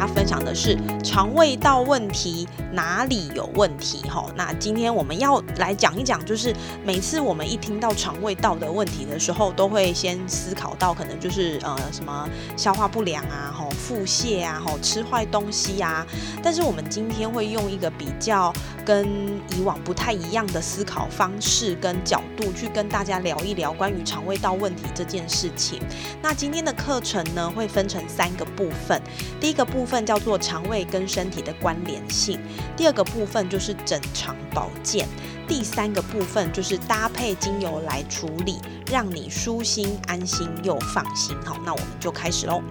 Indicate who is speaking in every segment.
Speaker 1: 家分享的是肠胃道问题哪里有问题？哈，那今天我们要来讲一讲，就是每次我们一听到肠胃道的问题的时候，都会先思考到可能就是呃什么消化不良啊，吼腹泻啊，吼吃坏东西啊。但是我们今天会用一个比较跟以往不太一样的思考方式跟角度去跟大家聊一聊关于肠胃道问题这件事情。那今天的课程呢，会分成三个部分。第一个部分叫做肠胃跟身体的关联性，第二个部分就是整肠保健，第三个部分就是搭配精油来处理，让你舒心、安心又放心。好，那我们就开始喽。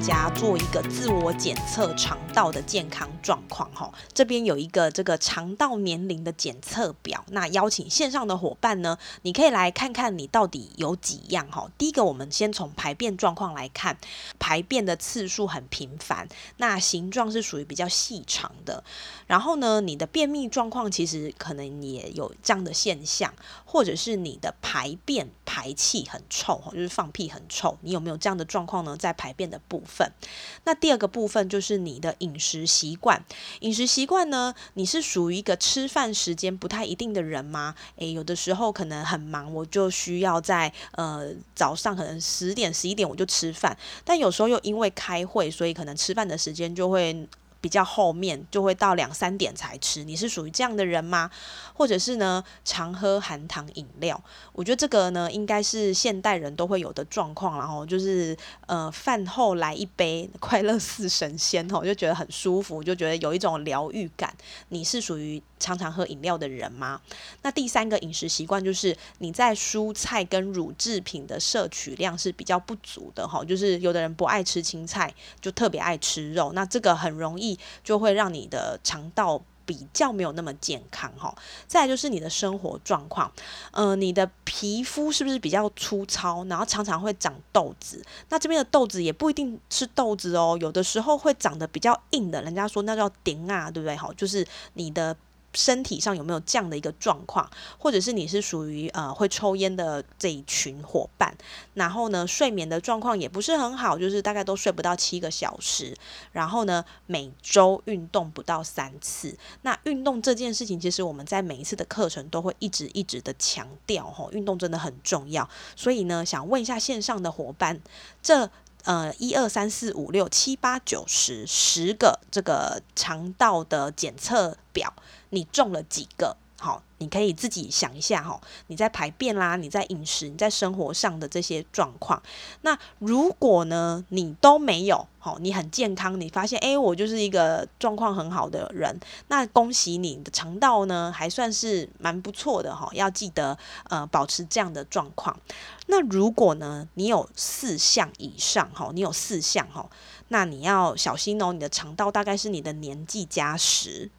Speaker 1: 家做一个自我检测肠道的健康状况哈，这边有一个这个肠道年龄的检测表，那邀请线上的伙伴呢，你可以来看看你到底有几样哈。第一个，我们先从排便状况来看，排便的次数很频繁，那形状是属于比较细长的。然后呢，你的便秘状况其实可能也有这样的现象，或者是你的排便排气很臭就是放屁很臭，你有没有这样的状况呢？在排便的部分，那第二个部分就是你的饮食习惯。饮食习惯呢，你是属于一个吃饭时间不太一定的人吗？诶，有的时候可能很忙，我就需要在呃早上可能十点十一点我就吃饭，但有时候又因为开会，所以可能吃饭的时间就会。比较后面就会到两三点才吃，你是属于这样的人吗？或者是呢，常喝含糖饮料？我觉得这个呢，应该是现代人都会有的状况，然后就是呃，饭后来一杯快乐似神仙吼，就觉得很舒服，就觉得有一种疗愈感。你是属于常常喝饮料的人吗？那第三个饮食习惯就是你在蔬菜跟乳制品的摄取量是比较不足的哈，就是有的人不爱吃青菜，就特别爱吃肉，那这个很容易。就会让你的肠道比较没有那么健康哈。再来就是你的生活状况，嗯，你的皮肤是不是比较粗糙，然后常常会长痘子？那这边的痘子也不一定是痘子哦，有的时候会长得比较硬的，人家说那叫顶啊，对不对？好，就是你的。身体上有没有这样的一个状况，或者是你是属于呃会抽烟的这一群伙伴，然后呢睡眠的状况也不是很好，就是大概都睡不到七个小时，然后呢每周运动不到三次。那运动这件事情，其实我们在每一次的课程都会一直一直的强调，吼，运动真的很重要。所以呢，想问一下线上的伙伴，这呃一二三四五六七八九十十个这个肠道的检测表。你中了几个？好，你可以自己想一下哈。你在排便啦，你在饮食，你在生活上的这些状况。那如果呢，你都没有，好，你很健康，你发现诶，我就是一个状况很好的人，那恭喜你的肠道呢，还算是蛮不错的哈。要记得呃，保持这样的状况。那如果呢，你有四项以上哈，你有四项哈，那你要小心哦。你的肠道大概是你的年纪加十。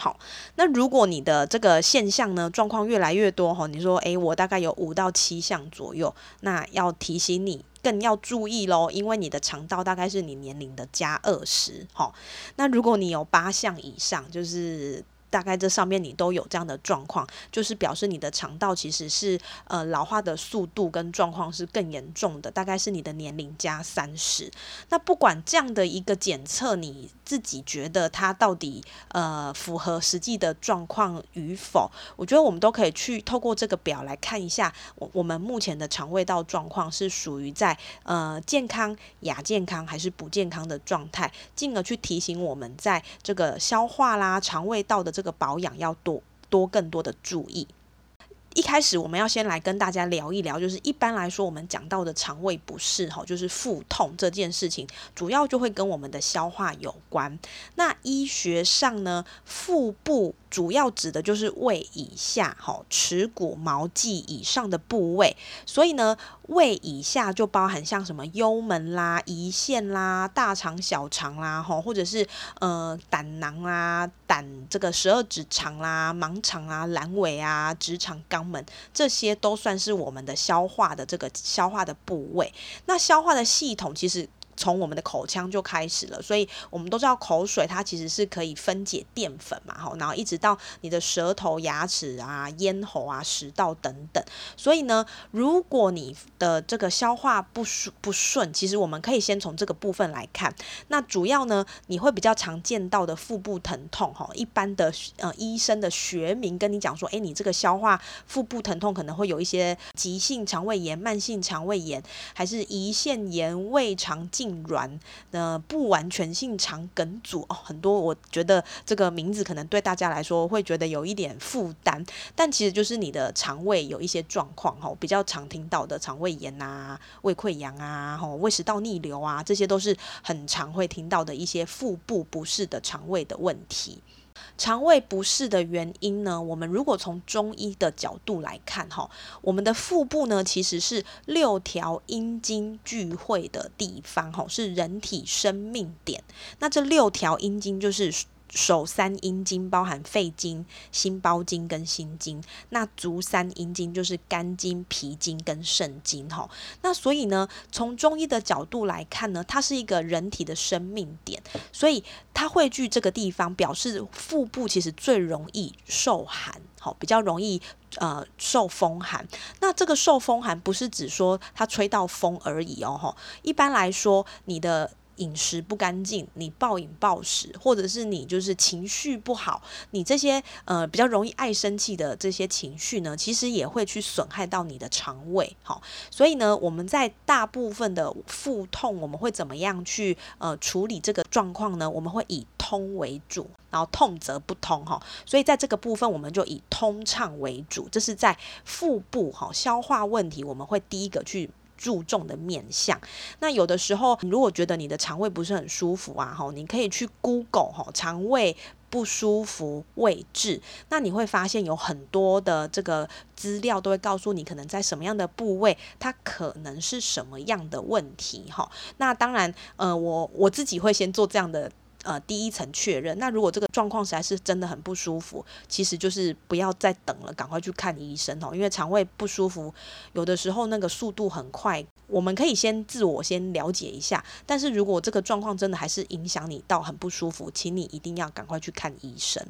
Speaker 1: 好，那如果你的这个现象呢状况越来越多哈，你说诶，我大概有五到七项左右，那要提醒你更要注意喽，因为你的肠道大概是你年龄的加二十。哈，那如果你有八项以上，就是大概这上面你都有这样的状况，就是表示你的肠道其实是呃老化的速度跟状况是更严重的，大概是你的年龄加三十。那不管这样的一个检测，你。自己觉得它到底呃符合实际的状况与否？我觉得我们都可以去透过这个表来看一下，我我们目前的肠胃道状况是属于在呃健康、亚健康还是不健康的状态，进而去提醒我们在这个消化啦、肠胃道的这这个保养要多多更多的注意。一开始我们要先来跟大家聊一聊，就是一般来说我们讲到的肠胃不适，哈，就是腹痛这件事情，主要就会跟我们的消化有关。那医学上呢，腹部主要指的就是胃以下，哈，耻骨毛际以上的部位。所以呢，胃以下就包含像什么幽门啦、胰腺啦、大肠、小肠啦，哈，或者是呃胆囊啦、胆这个十二指肠啦、盲肠啊、阑尾啊、直肠肛。门这些都算是我们的消化的这个消化的部位。那消化的系统其实。从我们的口腔就开始了，所以我们都知道口水它其实是可以分解淀粉嘛，哈，然后一直到你的舌头、牙齿啊、咽喉啊、食道等等。所以呢，如果你的这个消化不顺不顺，其实我们可以先从这个部分来看。那主要呢，你会比较常见到的腹部疼痛，哈，一般的呃医生的学名跟你讲说，哎，你这个消化腹部疼痛可能会有一些急性肠胃炎、慢性肠胃炎，还是胰腺炎、胃肠镜。软呃不完全性肠梗阻哦，很多我觉得这个名字可能对大家来说会觉得有一点负担，但其实就是你的肠胃有一些状况哈，比较常听到的肠胃炎啊、胃溃疡啊、吼胃食道逆流啊，这些都是很常会听到的一些腹部不适的肠胃的问题。肠胃不适的原因呢？我们如果从中医的角度来看，哈，我们的腹部呢，其实是六条阴经聚会的地方，哈，是人体生命点。那这六条阴经就是。手三阴经包含肺经、心包经跟心经，那足三阴经就是肝经、脾经跟肾经哈。那所以呢，从中医的角度来看呢，它是一个人体的生命点，所以它汇聚这个地方，表示腹部其实最容易受寒，好，比较容易呃受风寒。那这个受风寒不是指说它吹到风而已哦，哈。一般来说，你的饮食不干净，你暴饮暴食，或者是你就是情绪不好，你这些呃比较容易爱生气的这些情绪呢，其实也会去损害到你的肠胃。好，所以呢，我们在大部分的腹痛，我们会怎么样去呃处理这个状况呢？我们会以通为主，然后痛则不通哈。所以在这个部分，我们就以通畅为主，这是在腹部哈消化问题，我们会第一个去。注重的面相，那有的时候，如果觉得你的肠胃不是很舒服啊，哈，你可以去 Google 哈，肠胃不舒服位置，那你会发现有很多的这个资料都会告诉你，可能在什么样的部位，它可能是什么样的问题哈。那当然，呃，我我自己会先做这样的。呃，第一层确认。那如果这个状况实在是真的很不舒服，其实就是不要再等了，赶快去看医生哦。因为肠胃不舒服，有的时候那个速度很快，我们可以先自我先了解一下。但是如果这个状况真的还是影响你到很不舒服，请你一定要赶快去看医生。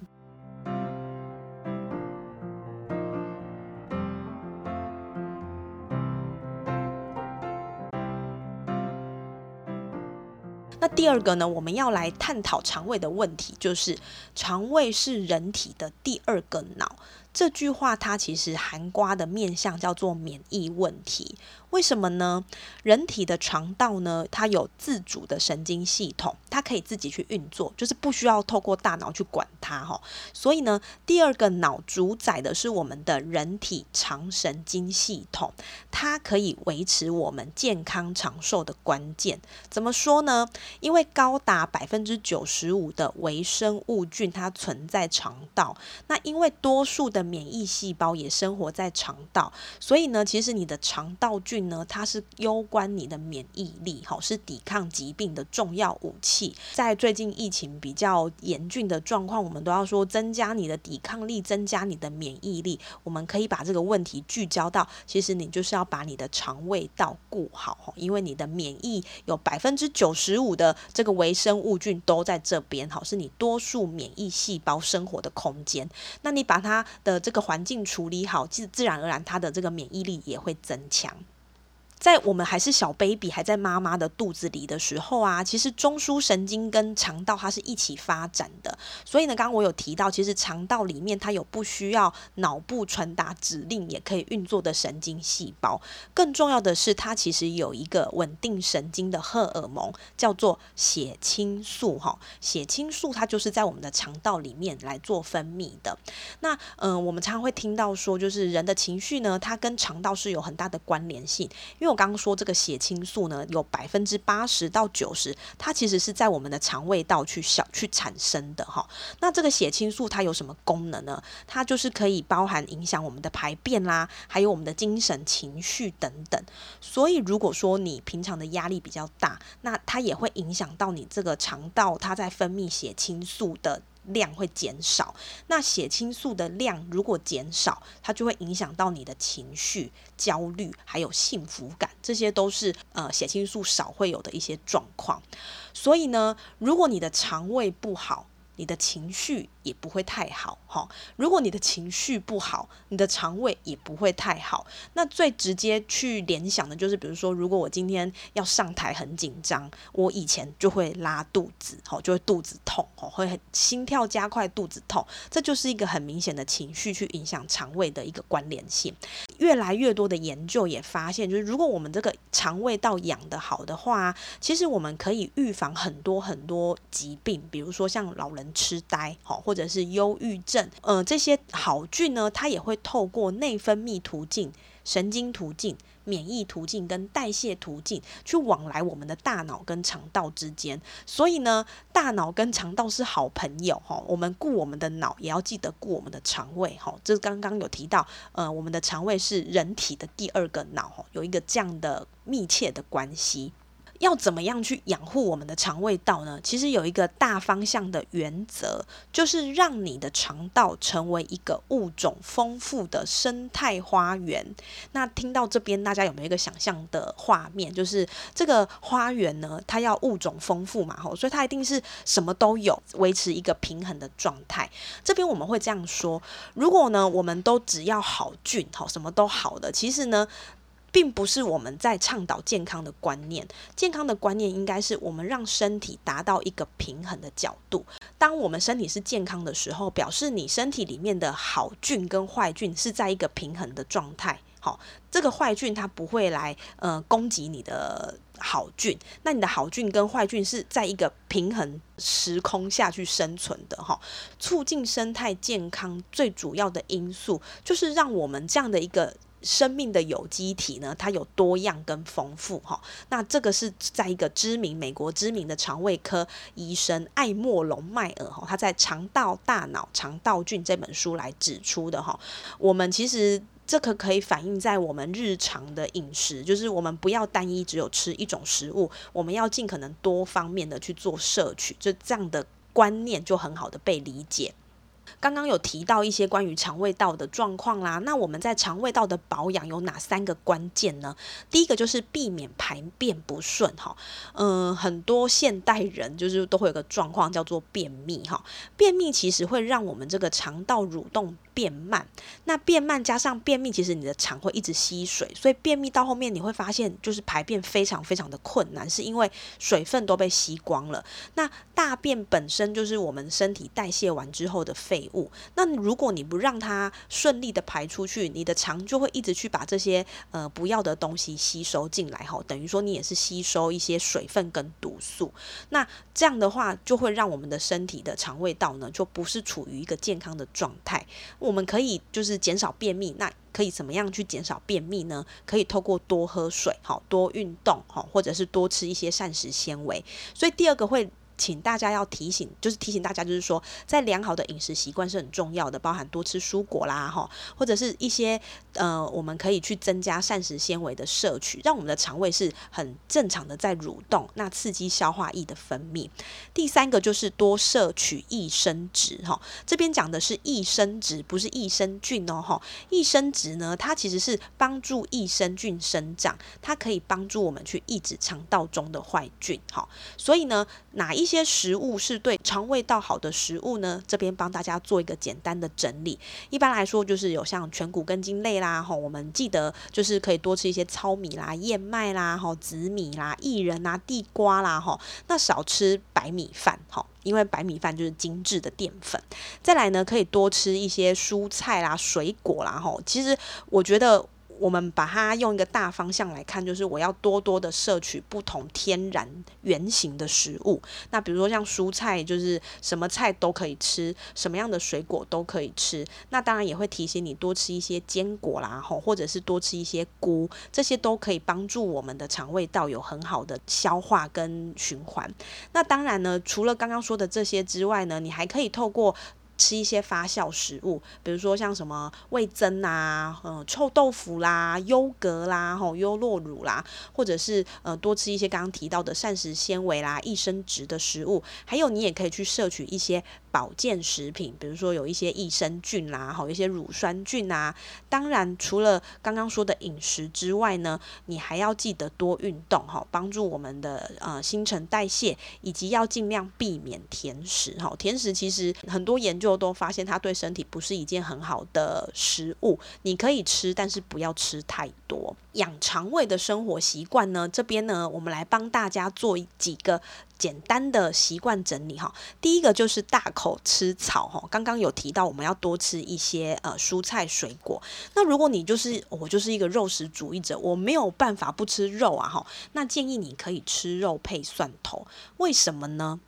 Speaker 1: 那第二个呢，我们要来探讨肠胃的问题，就是肠胃是人体的第二个脑。这句话它其实含瓜的面向叫做免疫问题。为什么呢？人体的肠道呢，它有自主的神经系统，它可以自己去运作，就是不需要透过大脑去管它哈。所以呢，第二个脑主宰的是我们的人体肠神经系统，它可以维持我们健康长寿的关键。怎么说呢？因为高达百分之九十五的微生物菌它存在肠道，那因为多数的免疫细胞也生活在肠道，所以呢，其实你的肠道菌。呢，它是攸关你的免疫力，好，是抵抗疾病的重要武器。在最近疫情比较严峻的状况，我们都要说增加你的抵抗力，增加你的免疫力。我们可以把这个问题聚焦到，其实你就是要把你的肠胃道顾好，因为你的免疫有百分之九十五的这个微生物菌都在这边，好，是你多数免疫细胞生活的空间。那你把它的这个环境处理好，自自然而然他的这个免疫力也会增强。在我们还是小 baby 还在妈妈的肚子里的时候啊，其实中枢神经跟肠道它是一起发展的。所以呢，刚刚我有提到，其实肠道里面它有不需要脑部传达指令也可以运作的神经细胞。更重要的是，它其实有一个稳定神经的荷尔蒙，叫做血清素。哈，血清素它就是在我们的肠道里面来做分泌的。那嗯，我们常常会听到说，就是人的情绪呢，它跟肠道是有很大的关联性，因为我刚刚说这个血清素呢，有百分之八十到九十，它其实是在我们的肠胃道去小去产生的哈。那这个血清素它有什么功能呢？它就是可以包含影响我们的排便啦，还有我们的精神情绪等等。所以如果说你平常的压力比较大，那它也会影响到你这个肠道它在分泌血清素的。量会减少，那血清素的量如果减少，它就会影响到你的情绪、焦虑还有幸福感，这些都是呃血清素少会有的一些状况。所以呢，如果你的肠胃不好，你的情绪也不会太好哈。如果你的情绪不好，你的肠胃也不会太好。那最直接去联想的就是，比如说，如果我今天要上台很紧张，我以前就会拉肚子，哈，就会肚子痛，哈，会心跳加快，肚子痛，这就是一个很明显的情绪去影响肠胃的一个关联性。越来越多的研究也发现，就是如果我们这个肠胃道养得好的话，其实我们可以预防很多很多疾病，比如说像老人。痴呆，或者是忧郁症，呃，这些好菌呢，它也会透过内分泌途径、神经途径、免疫途径跟代谢途径去往来我们的大脑跟肠道之间。所以呢，大脑跟肠道是好朋友，哈。我们顾我们的脑，也要记得顾我们的肠胃，哈。这刚刚有提到，呃，我们的肠胃是人体的第二个脑，有一个这样的密切的关系。要怎么样去养护我们的肠胃道呢？其实有一个大方向的原则，就是让你的肠道成为一个物种丰富的生态花园。那听到这边，大家有没有一个想象的画面？就是这个花园呢，它要物种丰富嘛，吼，所以它一定是什么都有，维持一个平衡的状态。这边我们会这样说：如果呢，我们都只要好菌，好什么都好的，其实呢。并不是我们在倡导健康的观念，健康的观念应该是我们让身体达到一个平衡的角度。当我们身体是健康的时候，表示你身体里面的好菌跟坏菌是在一个平衡的状态。好，这个坏菌它不会来呃攻击你的好菌，那你的好菌跟坏菌是在一个平衡时空下去生存的哈。促进生态健康最主要的因素就是让我们这样的一个。生命的有机体呢，它有多样跟丰富哈。那这个是在一个知名美国知名的肠胃科医生艾莫隆迈尔哈，他在《肠道大脑肠道菌》这本书来指出的哈。我们其实这个可以反映在我们日常的饮食，就是我们不要单一只有吃一种食物，我们要尽可能多方面的去做摄取，就这样的观念就很好的被理解。刚刚有提到一些关于肠胃道的状况啦，那我们在肠胃道的保养有哪三个关键呢？第一个就是避免排便不顺哈，嗯，很多现代人就是都会有个状况叫做便秘哈，便秘其实会让我们这个肠道蠕动。变慢，那变慢加上便秘，其实你的肠会一直吸水，所以便秘到后面你会发现，就是排便非常非常的困难，是因为水分都被吸光了。那大便本身就是我们身体代谢完之后的废物，那如果你不让它顺利的排出去，你的肠就会一直去把这些呃不要的东西吸收进来，哈，等于说你也是吸收一些水分跟毒素。那这样的话，就会让我们的身体的肠胃道呢，就不是处于一个健康的状态。我们可以就是减少便秘，那可以怎么样去减少便秘呢？可以透过多喝水，好多运动，好或者是多吃一些膳食纤维。所以第二个会。请大家要提醒，就是提醒大家，就是说，在良好的饮食习惯是很重要的，包含多吃蔬果啦，哈，或者是一些呃，我们可以去增加膳食纤维的摄取，让我们的肠胃是很正常的在蠕动，那刺激消化液的分泌。第三个就是多摄取益生值，哈，这边讲的是益生值，不是益生菌哦，哈，益生值呢，它其实是帮助益生菌生长，它可以帮助我们去抑制肠道中的坏菌，哈，所以呢，哪一些食物是对肠胃道好的食物呢？这边帮大家做一个简单的整理。一般来说，就是有像全谷根茎类啦，哈，我们记得就是可以多吃一些糙米啦、燕麦啦、哈、紫米啦、薏仁啊、地瓜啦，哈，那少吃白米饭，哈。因为白米饭就是精致的淀粉，再来呢，可以多吃一些蔬菜啦、水果啦，吼。其实我觉得。我们把它用一个大方向来看，就是我要多多的摄取不同天然原型的食物。那比如说像蔬菜，就是什么菜都可以吃，什么样的水果都可以吃。那当然也会提醒你多吃一些坚果啦，吼，或者是多吃一些菇，这些都可以帮助我们的肠胃道有很好的消化跟循环。那当然呢，除了刚刚说的这些之外呢，你还可以透过。吃一些发酵食物，比如说像什么味增啊，呃，臭豆腐啦，优格啦，吼，优酪乳啦，或者是呃，多吃一些刚刚提到的膳食纤维啦、益生值的食物，还有你也可以去摄取一些。保健食品，比如说有一些益生菌啦，好一些乳酸菌啊。当然，除了刚刚说的饮食之外呢，你还要记得多运动哈，帮助我们的呃新陈代谢，以及要尽量避免甜食哈。甜食其实很多研究都发现它对身体不是一件很好的食物，你可以吃，但是不要吃太多。养肠胃的生活习惯呢，这边呢，我们来帮大家做几个。简单的习惯整理哈，第一个就是大口吃草哈。刚刚有提到我们要多吃一些呃蔬菜水果。那如果你就是我就是一个肉食主义者，我没有办法不吃肉啊哈，那建议你可以吃肉配蒜头。为什么呢？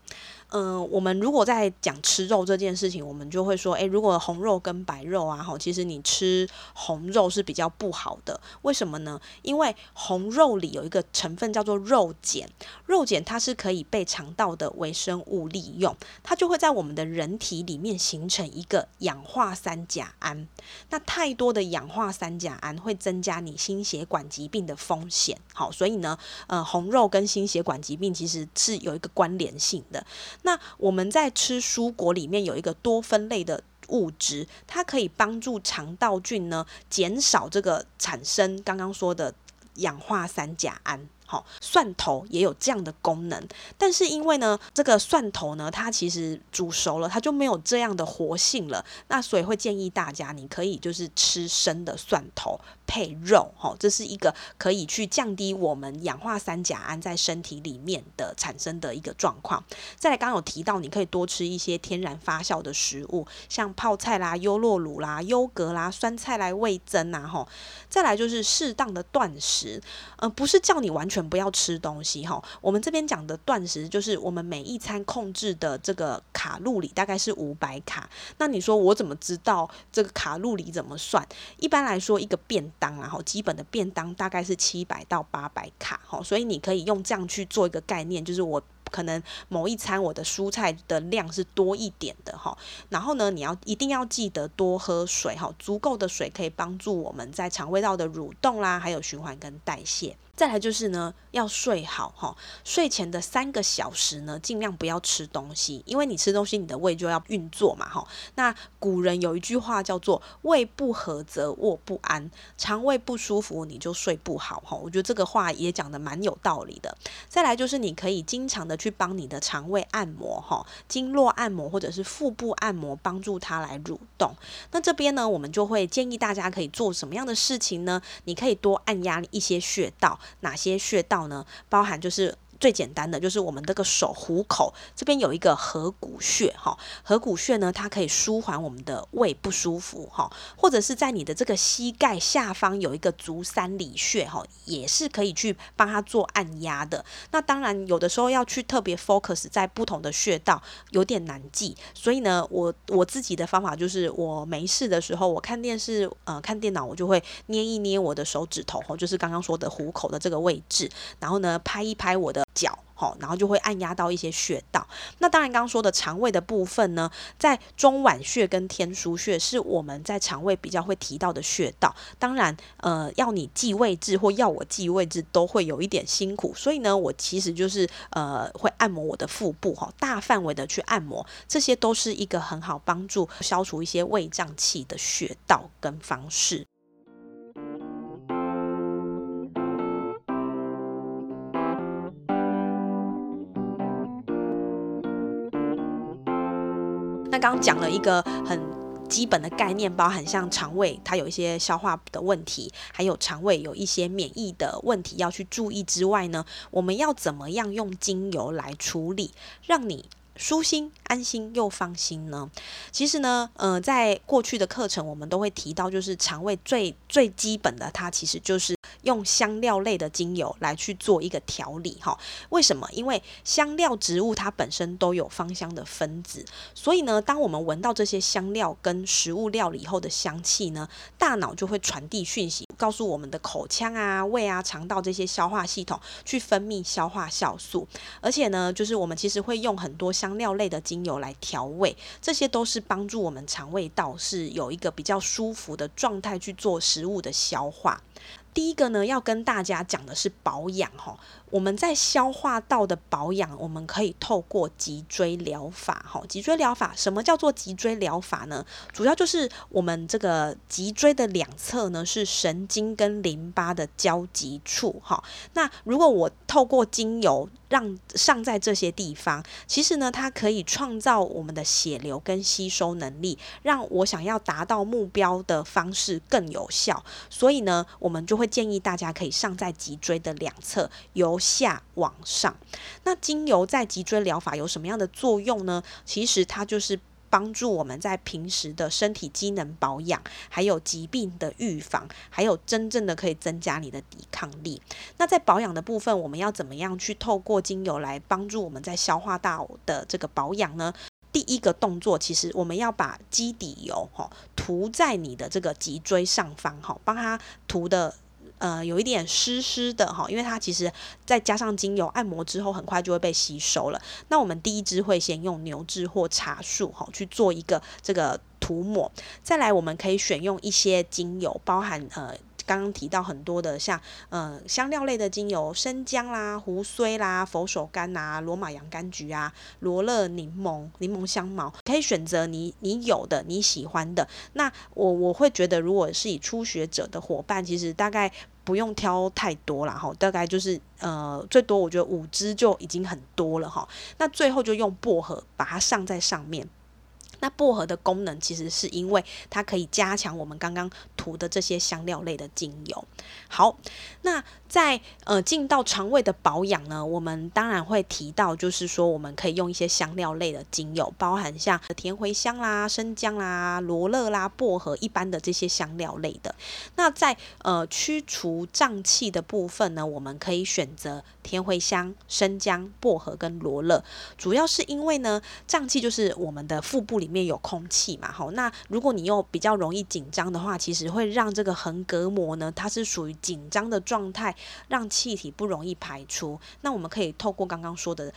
Speaker 1: 嗯，我们如果在讲吃肉这件事情，我们就会说，诶，如果红肉跟白肉啊，哈，其实你吃红肉是比较不好的。为什么呢？因为红肉里有一个成分叫做肉碱，肉碱它是可以被肠道的微生物利用，它就会在我们的人体里面形成一个氧化三甲胺。那太多的氧化三甲胺会增加你心血管疾病的风险。好，所以呢，呃，红肉跟心血管疾病其实是有一个关联性的。那我们在吃蔬果里面有一个多酚类的物质，它可以帮助肠道菌呢减少这个产生刚刚说的氧化三甲胺。好，蒜头也有这样的功能，但是因为呢，这个蒜头呢，它其实煮熟了，它就没有这样的活性了。那所以会建议大家，你可以就是吃生的蒜头。配肉，哈，这是一个可以去降低我们氧化三甲胺在身体里面的产生的一个状况。再来，刚有提到，你可以多吃一些天然发酵的食物，像泡菜啦、优酪乳啦、优格啦、酸菜来味增啊，哈。再来就是适当的断食，呃，不是叫你完全不要吃东西，哈。我们这边讲的断食，就是我们每一餐控制的这个卡路里大概是五百卡。那你说我怎么知道这个卡路里怎么算？一般来说，一个便当，然后基本的便当大概是七百到八百卡，哈，所以你可以用这样去做一个概念，就是我可能某一餐我的蔬菜的量是多一点的，哈，然后呢，你要一定要记得多喝水，哈，足够的水可以帮助我们在肠胃道的蠕动啦，还有循环跟代谢。再来就是呢，要睡好哈。睡前的三个小时呢，尽量不要吃东西，因为你吃东西，你的胃就要运作嘛哈。那古人有一句话叫做“胃不和则卧不安”，肠胃不舒服你就睡不好哈。我觉得这个话也讲的蛮有道理的。再来就是你可以经常的去帮你的肠胃按摩哈，经络按摩或者是腹部按摩，帮助它来蠕动。那这边呢，我们就会建议大家可以做什么样的事情呢？你可以多按压一些穴道。哪些穴道呢？包含就是。最简单的就是我们这个手虎口这边有一个合谷穴哈，合谷穴呢，它可以舒缓我们的胃不舒服哈，或者是在你的这个膝盖下方有一个足三里穴哈，也是可以去帮他做按压的。那当然有的时候要去特别 focus 在不同的穴道，有点难记，所以呢，我我自己的方法就是我没事的时候，我看电视呃看电脑，我就会捏一捏我的手指头哈，就是刚刚说的虎口的这个位置，然后呢拍一拍我的。脚，好，然后就会按压到一些穴道。那当然，刚刚说的肠胃的部分呢，在中脘穴跟天枢穴是我们在肠胃比较会提到的穴道。当然，呃，要你记位置或要我记位置，都会有一点辛苦。所以呢，我其实就是呃，会按摩我的腹部，哈，大范围的去按摩，这些都是一个很好帮助消除一些胃胀气的穴道跟方式。那刚刚讲了一个很基本的概念，包含像肠胃它有一些消化的问题，还有肠胃有一些免疫的问题要去注意之外呢，我们要怎么样用精油来处理，让你。舒心、安心又放心呢？其实呢，呃，在过去的课程，我们都会提到，就是肠胃最最基本的，它其实就是用香料类的精油来去做一个调理哈。为什么？因为香料植物它本身都有芳香的分子，所以呢，当我们闻到这些香料跟食物料理后的香气呢，大脑就会传递讯息，告诉我们的口腔啊、胃啊、肠道这些消化系统去分泌消化酵素，而且呢，就是我们其实会用很多。香料类的精油来调味，这些都是帮助我们肠胃道是有一个比较舒服的状态去做食物的消化。第一个呢，要跟大家讲的是保养哈。我们在消化道的保养，我们可以透过脊椎疗法哈。脊椎疗法，什么叫做脊椎疗法呢？主要就是我们这个脊椎的两侧呢是神经跟淋巴的交集处哈。那如果我透过精油让上在这些地方，其实呢，它可以创造我们的血流跟吸收能力，让我想要达到目标的方式更有效。所以呢，我们就会建议大家可以上在脊椎的两侧，由下往上，那精油在脊椎疗法有什么样的作用呢？其实它就是帮助我们在平时的身体机能保养，还有疾病的预防，还有真正的可以增加你的抵抗力。那在保养的部分，我们要怎么样去透过精油来帮助我们在消化道的这个保养呢？第一个动作，其实我们要把基底油哈涂在你的这个脊椎上方哈，帮它涂的。呃，有一点湿湿的哈，因为它其实再加上精油按摩之后，很快就会被吸收了。那我们第一支会先用牛至或茶树哈去做一个这个涂抹，再来我们可以选用一些精油，包含呃。刚刚提到很多的像呃香料类的精油，生姜啦、胡荽啦、佛手柑啊、罗马洋甘菊啊、罗勒柠檬、柠檬香茅，可以选择你你有的你喜欢的。那我我会觉得，如果是以初学者的伙伴，其实大概不用挑太多了哈，大概就是呃最多我觉得五支就已经很多了哈。那最后就用薄荷把它上在上面。那薄荷的功能其实是因为它可以加强我们刚刚涂的这些香料类的精油。好，那在呃进到肠胃的保养呢，我们当然会提到，就是说我们可以用一些香料类的精油，包含像甜茴香啦、生姜啦、罗勒啦、薄荷一般的这些香料类的。那在呃驱除胀气的部分呢，我们可以选择甜茴香、生姜、薄荷跟罗勒，主要是因为呢胀气就是我们的腹部里。面有空气嘛？好，那如果你又比较容易紧张的话，其实会让这个横膈膜呢，它是属于紧张的状态，让气体不容易排出。那我们可以透过刚刚说的，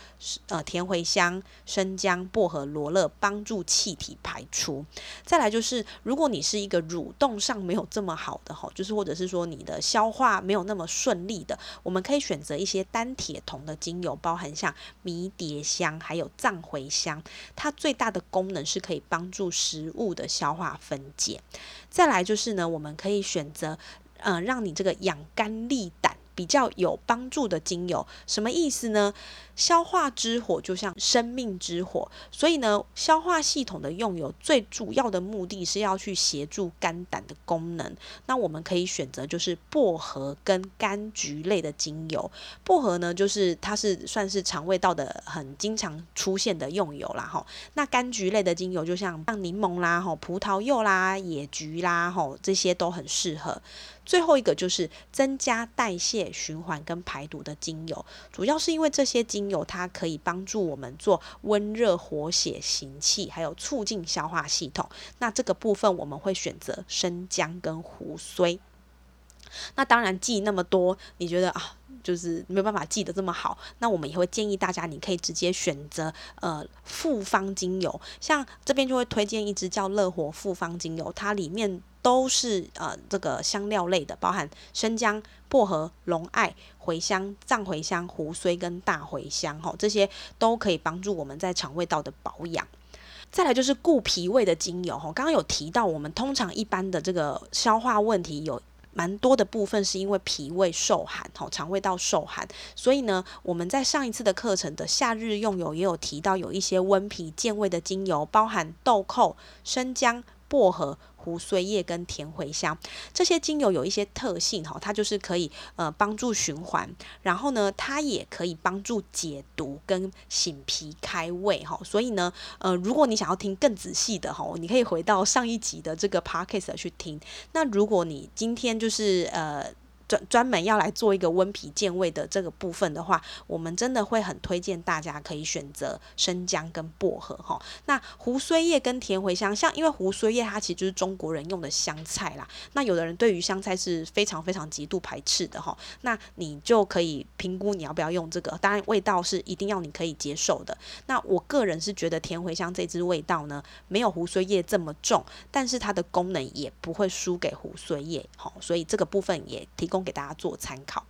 Speaker 1: 呃，甜茴香、生姜、薄荷、罗勒，帮助气体排出。再来就是，如果你是一个蠕动上没有这么好的哈，就是或者是说你的消化没有那么顺利的，我们可以选择一些单铁酮的精油，包含像迷迭香还有藏茴香，它最大的功能是。可以帮助食物的消化分解。再来就是呢，我们可以选择，嗯，让你这个养肝利胆。比较有帮助的精油，什么意思呢？消化之火就像生命之火，所以呢，消化系统的用油最主要的目的是要去协助肝胆的功能。那我们可以选择就是薄荷跟柑橘类的精油。薄荷呢，就是它是算是肠胃道的很经常出现的用油啦，哈。那柑橘类的精油就像像柠檬啦、哈葡萄柚啦、野菊啦、哈这些都很适合。最后一个就是增加代谢、循环跟排毒的精油，主要是因为这些精油它可以帮助我们做温热、活血、行气，还有促进消化系统。那这个部分我们会选择生姜跟胡荽。那当然记那么多，你觉得啊，就是没有办法记得这么好，那我们也会建议大家，你可以直接选择呃复方精油，像这边就会推荐一支叫乐活复方精油，它里面。都是呃这个香料类的，包含生姜、薄荷、龙艾、茴香、藏茴香、胡荽跟大茴香，哈，这些都可以帮助我们在肠胃道的保养。再来就是固脾胃的精油，哈，刚刚有提到，我们通常一般的这个消化问题有。蛮多的部分是因为脾胃受寒，吼，肠胃道受寒，所以呢，我们在上一次的课程的夏日用油也有提到有一些温脾健胃的精油，包含豆蔻、生姜、薄荷。胡荽叶跟甜茴香这些精油有一些特性哈，它就是可以呃帮助循环，然后呢，它也可以帮助解毒跟醒脾开胃哈。所以呢，呃，如果你想要听更仔细的哈，你可以回到上一集的这个 podcast 去听。那如果你今天就是呃。专专门要来做一个温脾健胃的这个部分的话，我们真的会很推荐大家可以选择生姜跟薄荷哈。那胡荽叶跟甜茴香，像因为胡荽叶它其实就是中国人用的香菜啦。那有的人对于香菜是非常非常极度排斥的哈，那你就可以评估你要不要用这个。当然味道是一定要你可以接受的。那我个人是觉得甜茴香这支味道呢，没有胡荽叶这么重，但是它的功能也不会输给胡荽叶哈，所以这个部分也提供。供给大家做参考。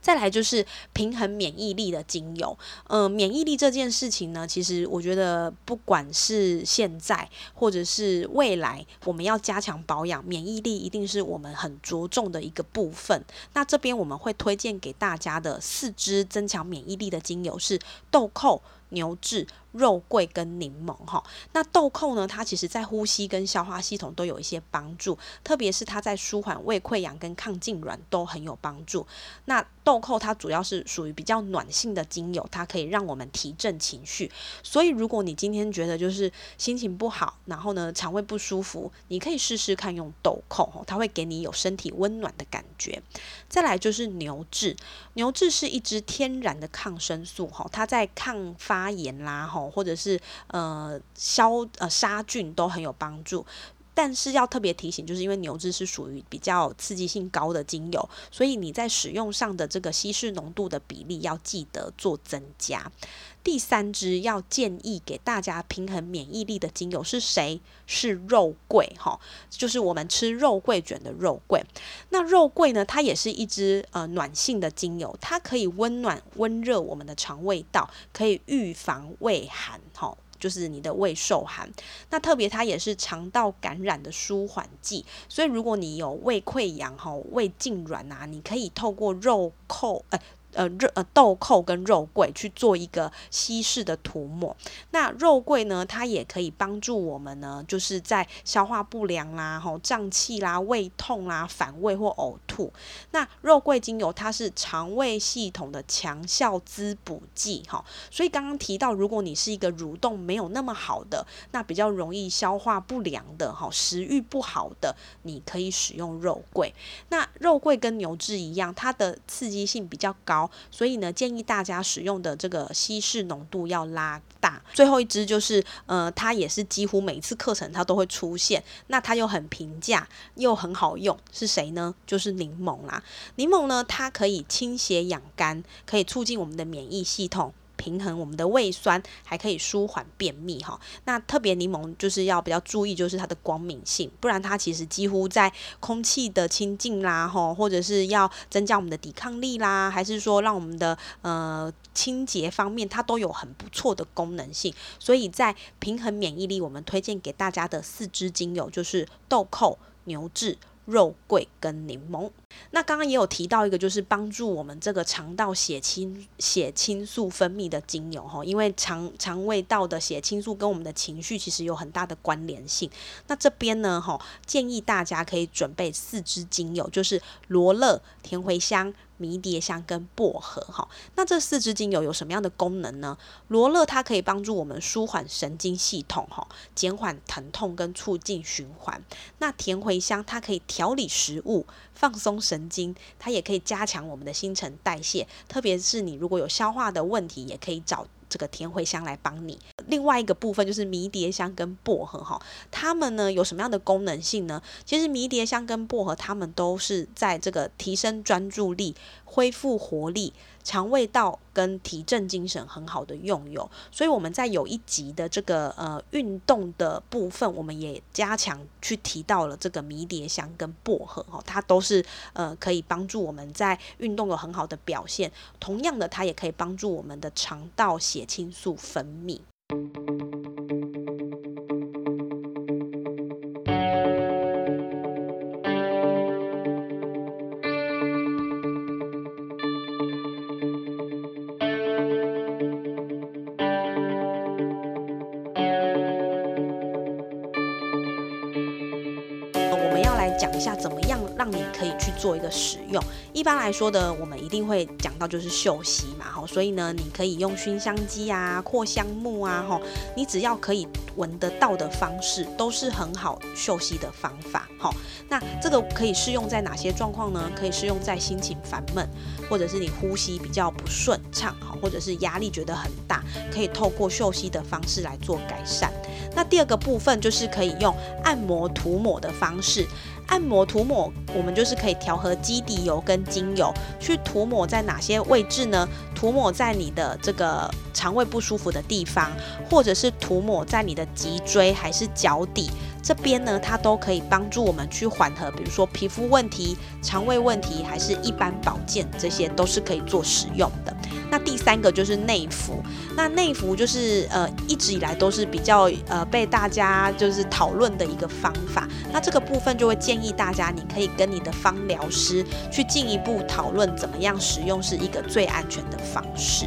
Speaker 1: 再来就是平衡免疫力的精油。嗯，免疫力这件事情呢，其实我觉得不管是现在或者是未来，我们要加强保养，免疫力一定是我们很着重的一个部分。那这边我们会推荐给大家的四支增强免疫力的精油是豆蔻。牛至、肉桂跟柠檬哈，那豆蔻呢？它其实在呼吸跟消化系统都有一些帮助，特别是它在舒缓胃溃疡跟抗痉挛都很有帮助。那豆蔻它主要是属于比较暖性的精油，它可以让我们提振情绪。所以如果你今天觉得就是心情不好，然后呢肠胃不舒服，你可以试试看用豆蔻它会给你有身体温暖的感觉。再来就是牛至，牛至是一支天然的抗生素哈，它在抗发发炎啦，吼，或者是呃消呃杀菌都很有帮助。但是要特别提醒，就是因为牛至是属于比较刺激性高的精油，所以你在使用上的这个稀释浓度的比例要记得做增加。第三支要建议给大家平衡免疫力的精油是谁？是肉桂哈，就是我们吃肉桂卷的肉桂。那肉桂呢，它也是一支呃暖性的精油，它可以温暖温热我们的肠胃道，可以预防胃寒哈。就是你的胃受寒，那特别它也是肠道感染的舒缓剂，所以如果你有胃溃疡哈、胃痉挛啊，你可以透过肉蔻呃。呃，肉呃豆蔻跟肉桂去做一个稀释的涂抹。那肉桂呢，它也可以帮助我们呢，就是在消化不良啦、吼胀气啦、胃痛啦、反胃或呕吐。那肉桂精油它是肠胃系统的强效滋补剂，哈。所以刚刚提到，如果你是一个蠕动没有那么好的，那比较容易消化不良的，哈，食欲不好的，你可以使用肉桂。那肉桂跟牛至一样，它的刺激性比较高。所以呢，建议大家使用的这个稀释浓度要拉大。最后一支就是，呃，它也是几乎每一次课程它都会出现，那它又很平价又很好用，是谁呢？就是柠檬啦。柠檬呢，它可以清血养肝，可以促进我们的免疫系统。平衡我们的胃酸，还可以舒缓便秘哈。那特别柠檬就是要比较注意，就是它的光敏性，不然它其实几乎在空气的清净啦，哈，或者是要增加我们的抵抗力啦，还是说让我们的呃清洁方面，它都有很不错的功能性。所以在平衡免疫力，我们推荐给大家的四支精油就是豆蔻、牛至。肉桂跟柠檬，那刚刚也有提到一个，就是帮助我们这个肠道血清血清素分泌的精油哈，因为肠肠胃道的血清素跟我们的情绪其实有很大的关联性。那这边呢哈，建议大家可以准备四支精油，就是罗勒、甜茴香。迷迭香跟薄荷，哈，那这四支精油有什么样的功能呢？罗勒它可以帮助我们舒缓神经系统，哈，减缓疼痛跟促进循环。那甜茴香它可以调理食物，放松神经，它也可以加强我们的新陈代谢。特别是你如果有消化的问题，也可以找。这个天茴香来帮你。另外一个部分就是迷迭香跟薄荷哈，它们呢有什么样的功能性呢？其实迷迭香跟薄荷，它们都是在这个提升专注力、恢复活力。肠胃道跟提振精神很好的用油，所以我们在有一集的这个呃运动的部分，我们也加强去提到了这个迷迭香跟薄荷哦，它都是呃可以帮助我们在运动有很好的表现。同样的，它也可以帮助我们的肠道血清素分泌。个使用。一般来说的，我们一定会讲到就是嗅吸嘛，哈，所以呢，你可以用熏香机啊、扩香木啊，哈，你只要可以闻得到的方式，都是很好嗅吸的方法，哈。那这个可以适用在哪些状况呢？可以适用在心情烦闷，或者是你呼吸比较不顺畅，哈，或者是压力觉得很大，可以透过嗅吸的方式来做改善。那第二个部分就是可以用按摩涂抹的方式。按摩涂抹，我们就是可以调和基底油跟精油去涂抹在哪些位置呢？涂抹在你的这个肠胃不舒服的地方，或者是涂抹在你的脊椎还是脚底这边呢？它都可以帮助我们去缓和，比如说皮肤问题、肠胃问题，还是一般保健，这些都是可以做使用的。那第三个就是内服，那内服就是呃一直以来都是比较呃被大家就是讨论的一个方法。那这个部分就会建议大家，你可以跟你的芳疗师去进一步讨论怎么样使用是一个最安全的方式。